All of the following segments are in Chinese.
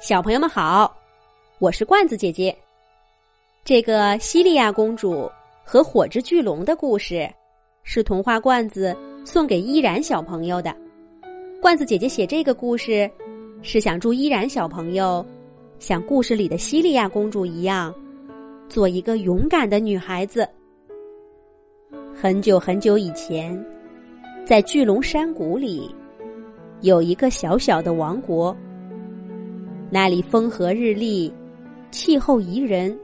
小朋友们好，我是罐子姐姐。这个西利亚公主和火之巨龙的故事，是童话罐子送给依然小朋友的。罐子姐姐写这个故事，是想祝依然小朋友像故事里的西利亚公主一样，做一个勇敢的女孩子。很久很久以前，在巨龙山谷里，有一个小小的王国。那里风和日丽，气候宜人，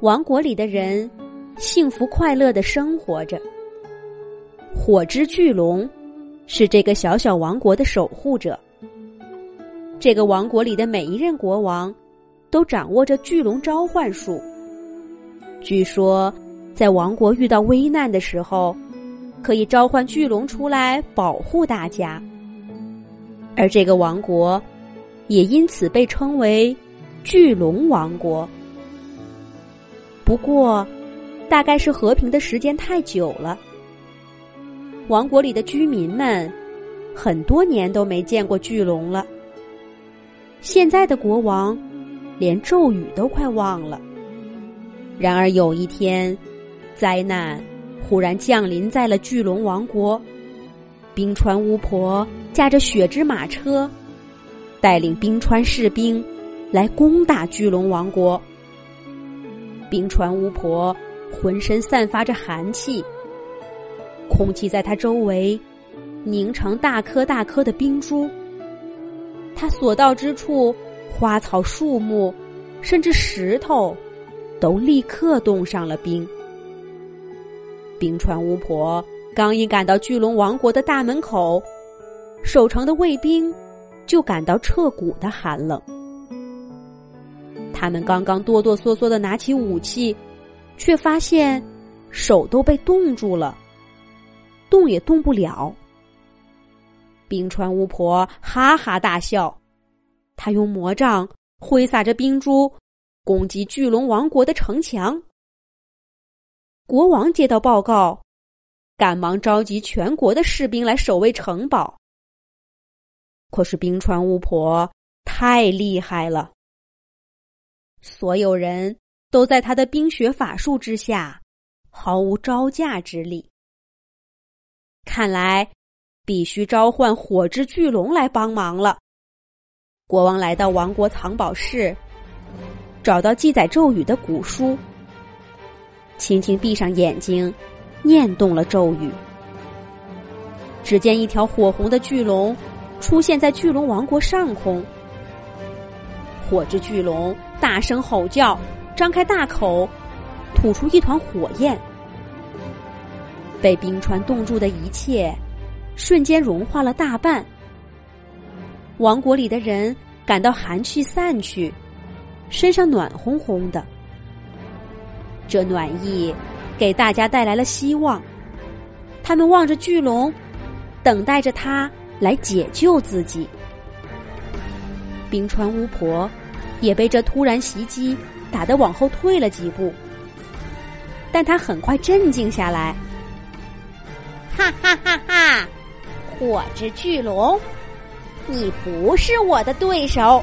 王国里的人幸福快乐的生活着。火之巨龙是这个小小王国的守护者。这个王国里的每一任国王都掌握着巨龙召唤术。据说，在王国遇到危难的时候，可以召唤巨龙出来保护大家。而这个王国。也因此被称为巨龙王国。不过，大概是和平的时间太久了，王国里的居民们很多年都没见过巨龙了。现在的国王连咒语都快忘了。然而有一天，灾难忽然降临在了巨龙王国，冰川巫婆驾着雪之马车。带领冰川士兵来攻打巨龙王国。冰川巫婆浑身散发着寒气，空气在她周围凝成大颗大颗的冰珠。她所到之处，花草树木，甚至石头，都立刻冻上了冰。冰川巫婆刚一赶到巨龙王国的大门口，守城的卫兵。就感到彻骨的寒冷。他们刚刚哆哆嗦嗦的拿起武器，却发现手都被冻住了，动也动不了。冰川巫婆哈哈大笑，她用魔杖挥洒着冰珠，攻击巨龙王国的城墙。国王接到报告，赶忙召集全国的士兵来守卫城堡。可是冰川巫婆太厉害了，所有人都在她的冰雪法术之下，毫无招架之力。看来必须召唤火之巨龙来帮忙了。国王来到王国藏宝室，找到记载咒语的古书，轻轻闭上眼睛，念动了咒语。只见一条火红的巨龙。出现在巨龙王国上空，火之巨龙大声吼叫，张开大口，吐出一团火焰。被冰川冻住的一切，瞬间融化了大半。王国里的人感到寒气散去，身上暖烘烘的。这暖意给大家带来了希望，他们望着巨龙，等待着它。来解救自己，冰川巫婆也被这突然袭击打得往后退了几步，但她很快镇静下来。哈哈哈哈！火之巨龙，你不是我的对手。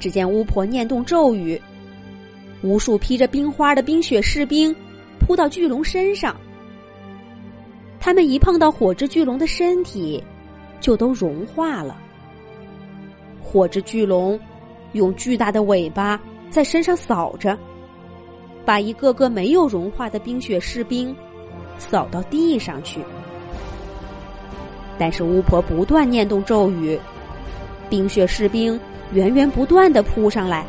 只见巫婆念动咒语，无数披着冰花的冰雪士兵扑到巨龙身上，他们一碰到火之巨龙的身体。就都融化了。火之巨龙用巨大的尾巴在身上扫着，把一个个没有融化的冰雪士兵扫到地上去。但是巫婆不断念动咒语，冰雪士兵源源不断的扑上来，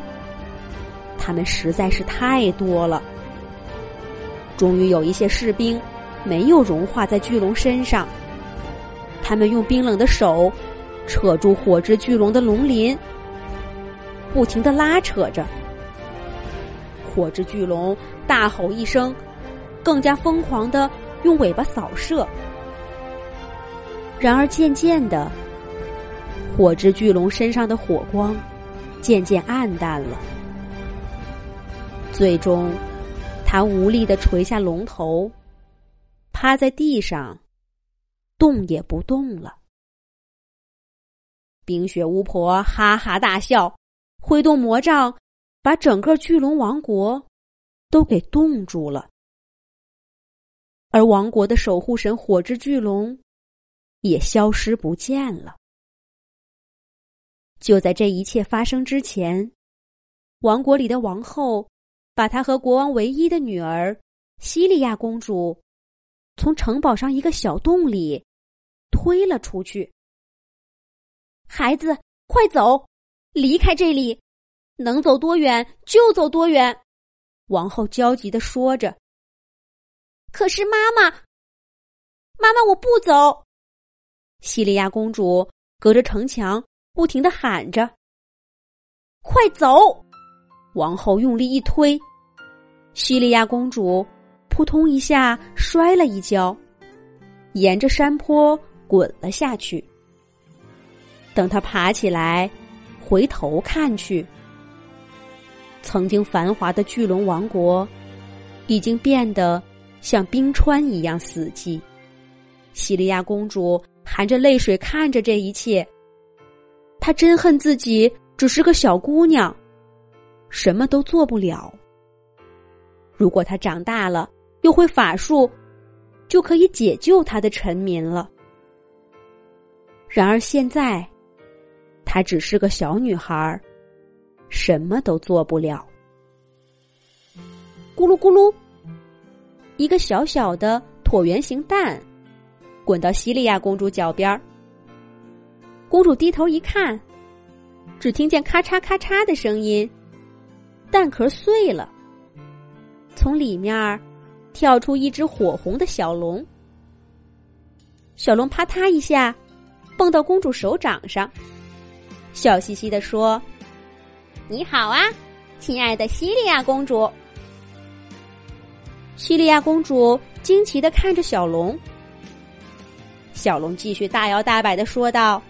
他们实在是太多了。终于有一些士兵没有融化在巨龙身上。他们用冰冷的手扯住火之巨龙的龙鳞，不停的拉扯着。火之巨龙大吼一声，更加疯狂的用尾巴扫射。然而渐渐的，火之巨龙身上的火光渐渐暗淡了，最终，他无力的垂下龙头，趴在地上。动也不动了。冰雪巫婆哈哈大笑，挥动魔杖，把整个巨龙王国都给冻住了。而王国的守护神火之巨龙也消失不见了。就在这一切发生之前，王国里的王后把她和国王唯一的女儿西利亚公主从城堡上一个小洞里推了出去。孩子，快走，离开这里，能走多远就走多远。王后焦急的说着。可是妈妈，妈妈，我不走。西利亚公主隔着城墙不停的喊着：“快走！”王后用力一推，西利亚公主扑通一下摔了一跤，沿着山坡滚了下去。等他爬起来，回头看去，曾经繁华的巨龙王国已经变得……像冰川一样死寂，西利亚公主含着泪水看着这一切。她真恨自己只是个小姑娘，什么都做不了。如果她长大了，又会法术，就可以解救他的臣民了。然而现在，她只是个小女孩，什么都做不了。咕噜咕噜。一个小小的椭圆形蛋，滚到西利亚公主脚边儿。公主低头一看，只听见咔嚓咔嚓的声音，蛋壳碎了。从里面跳出一只火红的小龙，小龙啪嗒一下蹦到公主手掌上，笑嘻嘻的说：“你好啊，亲爱的西利亚公主。”西利亚公主惊奇的看着小龙，小龙继续大摇大摆的说道：“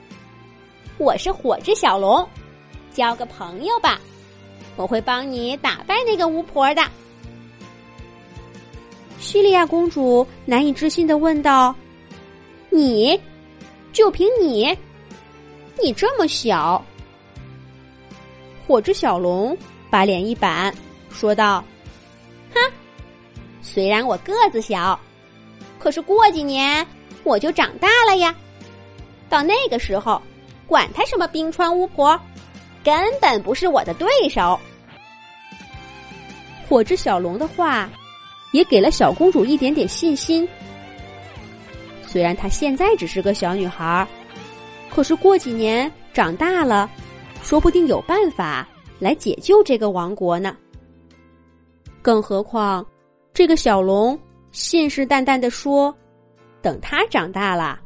我是火之小龙，交个朋友吧，我会帮你打败那个巫婆的。”叙利亚公主难以置信的问道：“你，就凭你，你这么小？”火之小龙把脸一板，说道。虽然我个子小，可是过几年我就长大了呀。到那个时候，管他什么冰川巫婆，根本不是我的对手。火之小龙的话，也给了小公主一点点信心。虽然她现在只是个小女孩，可是过几年长大了，说不定有办法来解救这个王国呢。更何况。这个小龙信誓旦旦的说：“等他长大了，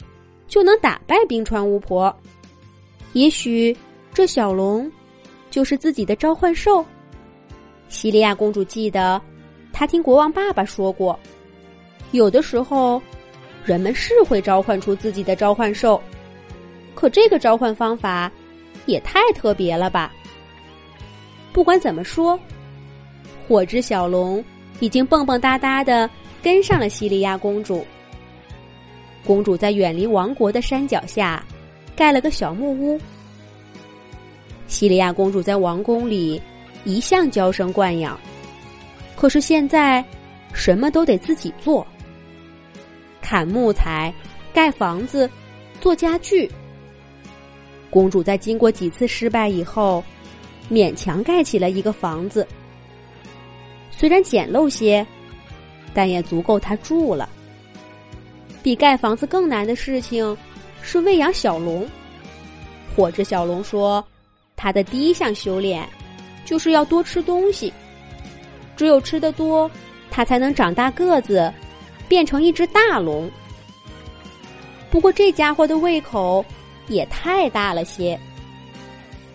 就能打败冰川巫婆。也许这小龙就是自己的召唤兽。”西利亚公主记得，他听国王爸爸说过，有的时候人们是会召唤出自己的召唤兽，可这个召唤方法也太特别了吧！不管怎么说，火之小龙。已经蹦蹦哒哒的跟上了西利亚公主。公主在远离王国的山脚下盖了个小木屋。西利亚公主在王宫里一向娇生惯养，可是现在什么都得自己做：砍木材、盖房子、做家具。公主在经过几次失败以后，勉强盖起了一个房子。虽然简陋些，但也足够他住了。比盖房子更难的事情是喂养小龙。火之小龙说：“他的第一项修炼就是要多吃东西，只有吃的多，它才能长大个子，变成一只大龙。”不过这家伙的胃口也太大了些。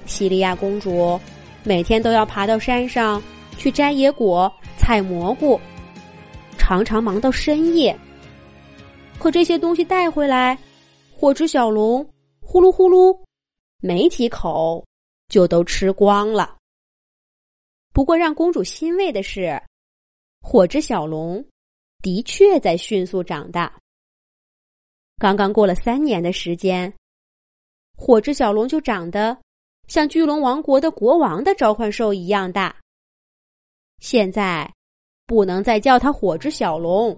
西利亚公主每天都要爬到山上。去摘野果、采蘑菇，常常忙到深夜。可这些东西带回来，火之小龙呼噜呼噜，没几口就都吃光了。不过让公主欣慰的是，火之小龙的确在迅速长大。刚刚过了三年的时间，火之小龙就长得像巨龙王国的国王的召唤兽一样大。现在不能再叫它火之小龙，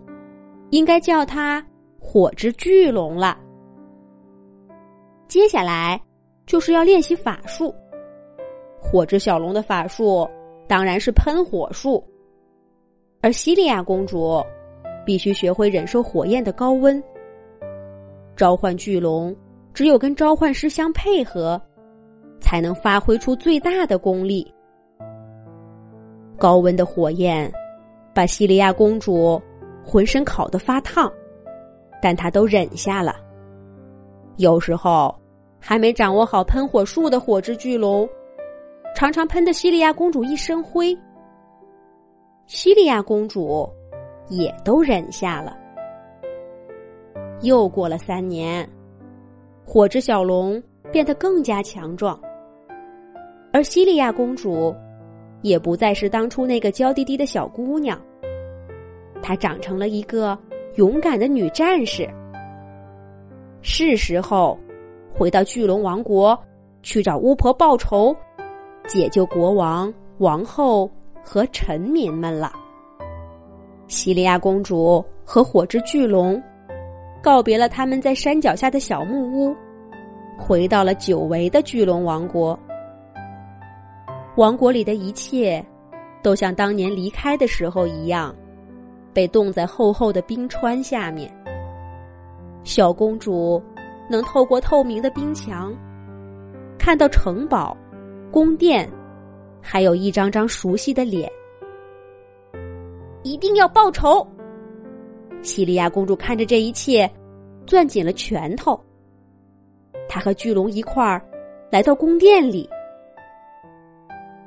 应该叫它火之巨龙了。接下来就是要练习法术。火之小龙的法术当然是喷火术，而西利亚公主必须学会忍受火焰的高温。召唤巨龙，只有跟召唤师相配合，才能发挥出最大的功力。高温的火焰把西利亚公主浑身烤得发烫，但她都忍下了。有时候，还没掌握好喷火术的火之巨龙，常常喷的西利亚公主一身灰。西利亚公主也都忍下了。又过了三年，火之小龙变得更加强壮，而西利亚公主也不再是当初那个娇滴滴的小姑娘，她长成了一个勇敢的女战士。是时候回到巨龙王国去找巫婆报仇，解救国王、王后和臣民们了。西利亚公主和火之巨龙告别了他们在山脚下的小木屋，回到了久违的巨龙王国。王国里的一切都像当年离开的时候一样，被冻在厚厚的冰川下面。小公主能透过透明的冰墙看到城堡、宫殿，还有一张张熟悉的脸。一定要报仇！西利亚公主看着这一切，攥紧了拳头。她和巨龙一块儿来到宫殿里，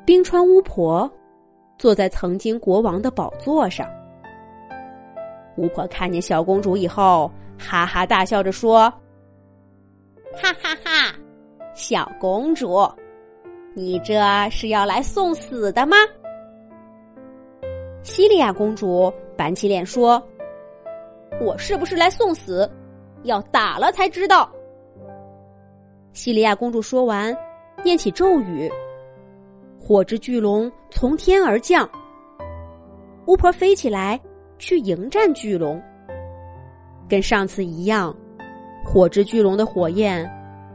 冰川巫婆坐在曾经国王的宝座上。巫婆看见小公主以后。哈哈大笑着说：“哈哈哈，小公主，你这是要来送死的吗？”西利亚公主板起脸说：“我是不是来送死？要打了才知道。”西利亚公主说完，念起咒语，火之巨龙从天而降，巫婆飞起来去迎战巨龙。跟上次一样，火之巨龙的火焰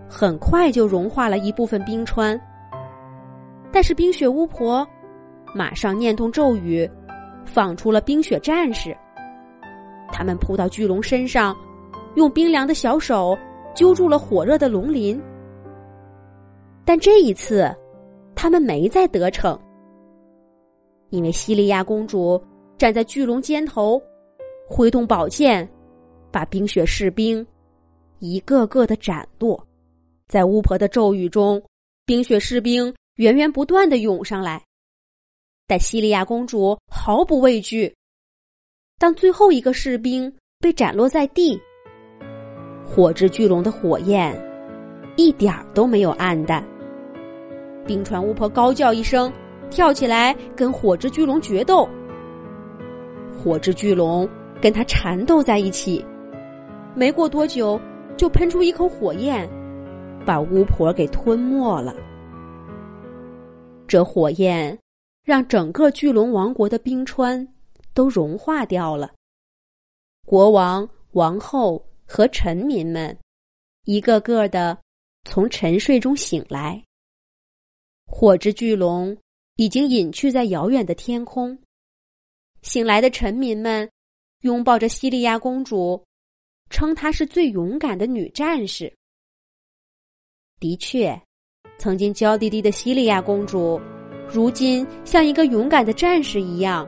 很快就融化了一部分冰川。但是冰雪巫婆马上念动咒语，放出了冰雪战士。他们扑到巨龙身上，用冰凉的小手揪住了火热的龙鳞。但这一次，他们没再得逞，因为西利亚公主站在巨龙肩头，挥动宝剑。把冰雪士兵一个个的斩落，在巫婆的咒语中，冰雪士兵源源不断的涌上来，但西利亚公主毫不畏惧。当最后一个士兵被斩落在地，火之巨龙的火焰一点儿都没有暗淡。冰川巫婆高叫一声，跳起来跟火之巨龙决斗。火之巨龙跟他缠斗在一起。没过多久，就喷出一口火焰，把巫婆给吞没了。这火焰让整个巨龙王国的冰川都融化掉了。国王、王后和臣民们一个个的从沉睡中醒来。火之巨龙已经隐去在遥远的天空。醒来的臣民们拥抱着西利亚公主。称她是最勇敢的女战士。的确，曾经娇滴滴的西利亚公主，如今像一个勇敢的战士一样，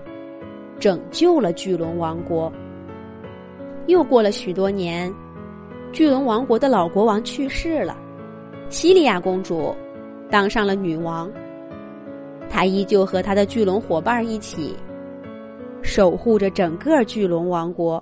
拯救了巨龙王国。又过了许多年，巨龙王国的老国王去世了，西利亚公主当上了女王。她依旧和她的巨龙伙伴一起，守护着整个巨龙王国。